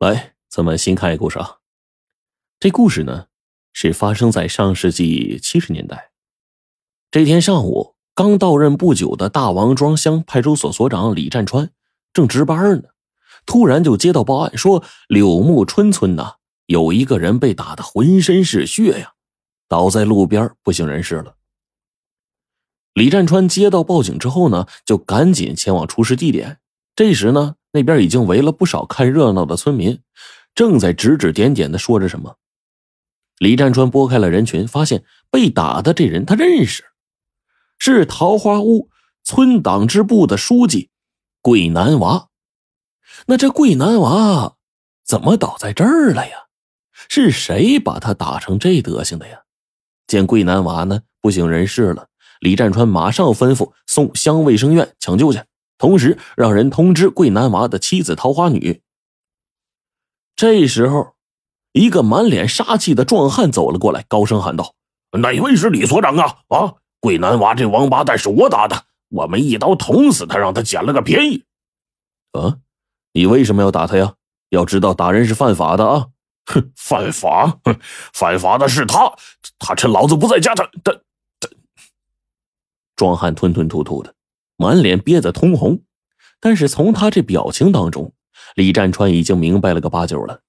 来，咱们新看一个故事啊。这故事呢，是发生在上世纪七十年代。这天上午，刚到任不久的大王庄乡派出所所长李占川正值班呢，突然就接到报案，说柳木春村呐有一个人被打得浑身是血呀，倒在路边不省人事了。李占川接到报警之后呢，就赶紧前往出事地点。这时呢。那边已经围了不少看热闹的村民，正在指指点点的说着什么。李占川拨开了人群，发现被打的这人他认识，是桃花坞村党支部的书记桂南娃。那这桂南娃怎么倒在这儿了呀？是谁把他打成这德行的呀？见桂南娃呢不省人事了，李占川马上吩咐送乡卫生院抢救去。同时，让人通知桂南娃的妻子桃花女。这时候，一个满脸杀气的壮汉走了过来，高声喊道：“哪位是李所长啊？啊，桂南娃这王八蛋是我打的，我们一刀捅死他，让他捡了个便宜。”啊，你为什么要打他呀？要知道，打人是犯法的啊！哼，犯法？哼，犯法的是他，他趁老子不在家，他他他……壮汉吞吞吐吐的。满脸憋得通红，但是从他这表情当中，李占川已经明白了个八九了。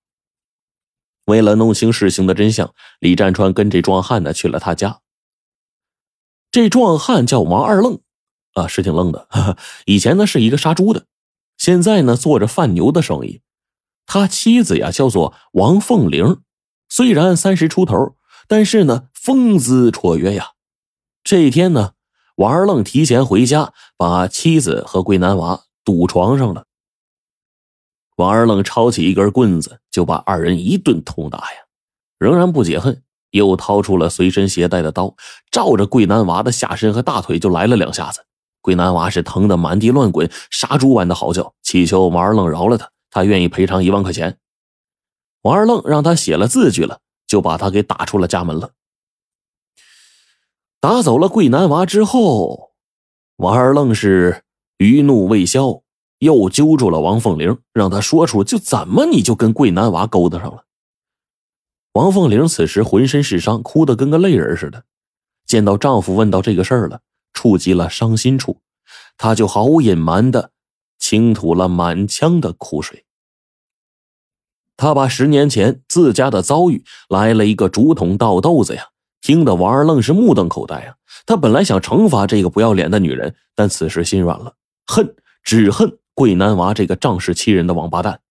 为了弄清事情的真相，李占川跟这壮汉呢去了他家。这壮汉叫王二愣，啊，是挺愣的。以前呢是一个杀猪的，现在呢做着贩牛的生意。他妻子呀叫做王凤玲，虽然三十出头，但是呢风姿绰约呀。这一天呢。王二愣提前回家，把妻子和桂南娃堵床上了。王二愣抄起一根棍子，就把二人一顿痛打呀。仍然不解恨，又掏出了随身携带的刀，照着桂南娃的下身和大腿就来了两下子。桂南娃是疼得满地乱滚，杀猪般的嚎叫，祈求王二愣饶了他，他愿意赔偿一万块钱。王二愣让他写了字据了，就把他给打出了家门了。打走了桂南娃之后，王二愣是余怒未消，又揪住了王凤玲，让他说出就怎么你就跟桂南娃勾搭上了。王凤玲此时浑身是伤，哭得跟个泪人似的。见到丈夫问到这个事儿了，触及了伤心处，她就毫无隐瞒的倾吐了满腔的苦水。她把十年前自家的遭遇来了一个竹筒倒豆子呀。听得王二愣是目瞪口呆啊！他本来想惩罚这个不要脸的女人，但此时心软了，恨只恨桂南娃这个仗势欺人的王八蛋。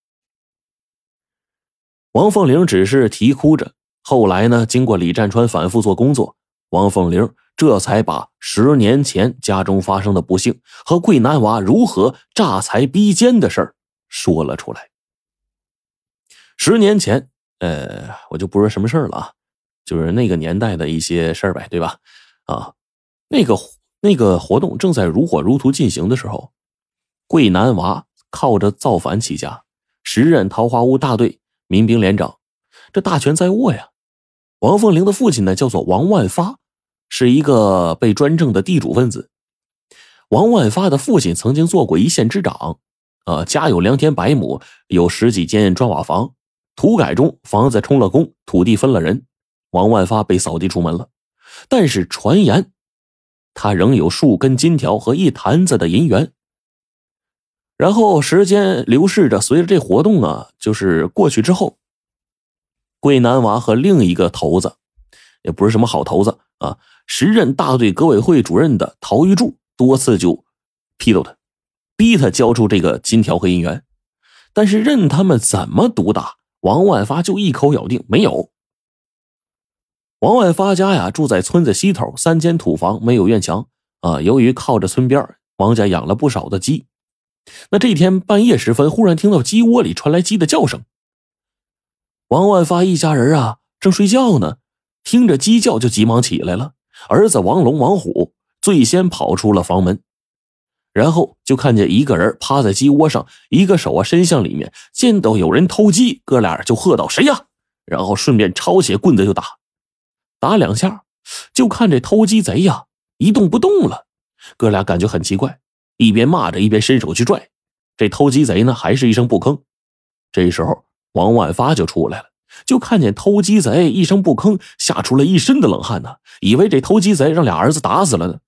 王凤玲只是啼哭着。后来呢，经过李占川反复做工作，王凤玲这才把十年前家中发生的不幸和桂南娃如何诈财逼奸的事儿说了出来。十年前，呃，我就不说什么事儿了啊。就是那个年代的一些事儿呗，对吧？啊，那个那个活动正在如火如荼进行的时候，桂南娃靠着造反起家，时任桃花坞大队民兵连长，这大权在握呀。王凤玲的父亲呢，叫做王万发，是一个被专政的地主分子。王万发的父亲曾经做过一县之长，啊，家有良田百亩，有十几间砖瓦房，土改中房子充了公，土地分了人。王万发被扫地出门了，但是传言他仍有数根金条和一坛子的银元。然后时间流逝着，随着这活动啊，就是过去之后，桂南娃和另一个头子，也不是什么好头子啊，时任大队革委会主任的陶玉柱多次就批斗他，逼他交出这个金条和银元，但是任他们怎么毒打，王万发就一口咬定没有。王万发家呀，住在村子西头，三间土房，没有院墙啊。由于靠着村边，王家养了不少的鸡。那这天半夜时分，忽然听到鸡窝里传来鸡的叫声。王万发一家人啊，正睡觉呢，听着鸡叫就急忙起来了。儿子王龙、王虎最先跑出了房门，然后就看见一个人趴在鸡窝上，一个手啊伸向里面，见到有人偷鸡，哥俩就喝道：“谁呀？”然后顺便抄起棍子就打。打两下，就看这偷鸡贼呀一动不动了。哥俩感觉很奇怪，一边骂着一边伸手去拽。这偷鸡贼呢，还是一声不吭。这时候，王万发就出来了，就看见偷鸡贼一声不吭，吓出了一身的冷汗呢，以为这偷鸡贼让俩儿子打死了呢。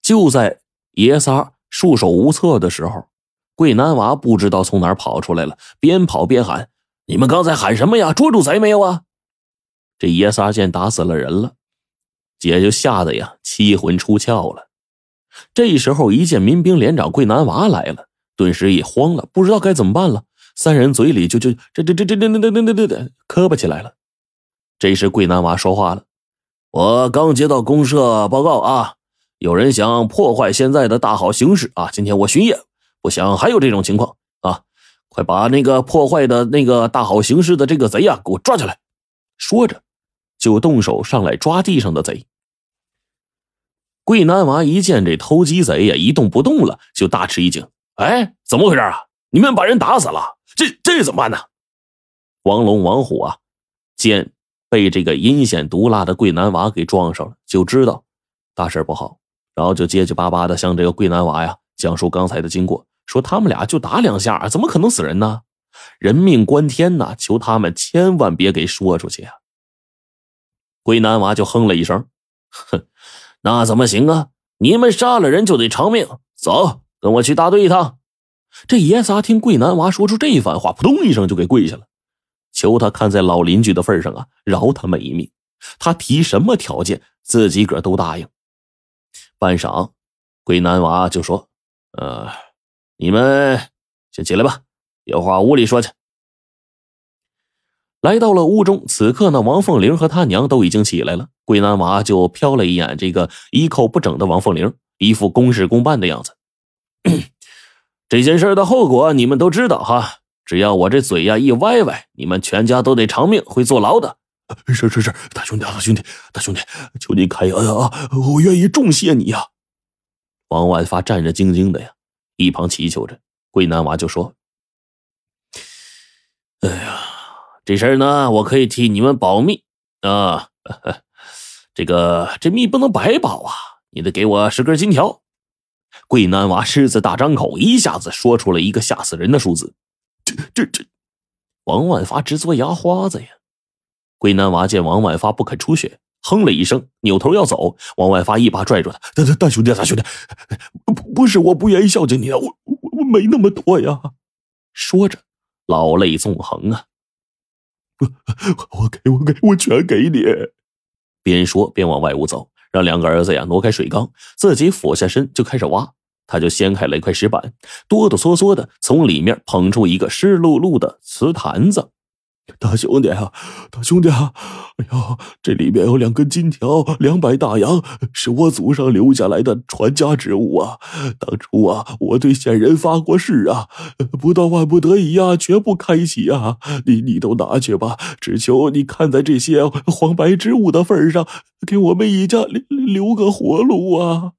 就在爷仨束手无策的时候，桂南娃不知道从哪跑出来了，边跑边喊：“你们刚才喊什么呀？捉住贼没有啊？”这爷仨见打死了人了，姐就吓得呀七魂出窍了。这时候一见民兵连长桂南娃来了，顿时也慌了，不知道该怎么办了。三人嘴里就就这这这这这这这这这这磕巴起来了。这时桂南娃说话了：“我刚接到公社报告啊，有人想破坏现在的大好形势啊！今天我巡夜，不想还有这种情况啊！快把那个破坏的那个大好形势的这个贼呀，给我抓起来！”说着。就动手上来抓地上的贼。桂南娃一见这偷鸡贼呀一动不动了，就大吃一惊：“哎，怎么回事啊？你们把人打死了，这这怎么办呢？”王龙、王虎啊，见被这个阴险毒辣的桂南娃给撞上了，就知道大事不好，然后就结结巴巴的向这个桂南娃呀讲述刚才的经过，说他们俩就打两下，怎么可能死人呢？人命关天呐，求他们千万别给说出去啊！桂南娃就哼了一声：“哼，那怎么行啊？你们杀了人就得偿命。走，跟我去大队一趟。”这爷仨听桂南娃说出这番话，扑通一声就给跪下了，求他看在老邻居的份上啊，饶他们一命。他提什么条件，自己个都答应。半晌，桂南娃就说：“呃，你们先起来吧，有话屋里说去。”来到了屋中，此刻呢，王凤玲和他娘都已经起来了。桂南娃就瞟了一眼这个衣扣不整的王凤玲，一副公事公办的样子。这件事的后果你们都知道哈，只要我这嘴呀一歪歪，你们全家都得偿命，会坐牢的。是是是，大兄弟，大兄弟，大兄弟，求你开恩啊！我愿意重谢你呀。王万发战战兢兢的呀，一旁祈求着。桂南娃就说：“哎呀。”这事儿呢，我可以替你们保密啊！这个这密不能白保啊，你得给我十根金条。桂南娃狮子大张口，一下子说出了一个吓死人的数字。这这这，王万发直嘬牙花子呀！桂南娃见王万发不肯出血，哼了一声，扭头要走。王万发一把拽住他：“大大大兄弟，大兄弟，不不是我不愿意孝敬你啊，我我我没那么多呀。”说着，老泪纵横啊。我给我给我全给你！边说边往外屋走，让两个儿子呀挪开水缸，自己俯下身就开始挖。他就掀开了一块石板，哆哆嗦嗦的从里面捧出一个湿漉漉的瓷坛子。大兄弟啊，大兄弟啊！哎呀，这里面有两根金条，两百大洋，是我祖上留下来的传家之物啊！当初啊，我对先人发过誓啊，不到万不得已啊，绝不开启啊！你你都拿去吧，只求你看在这些黄白之物的份上，给我们一家留留个活路啊！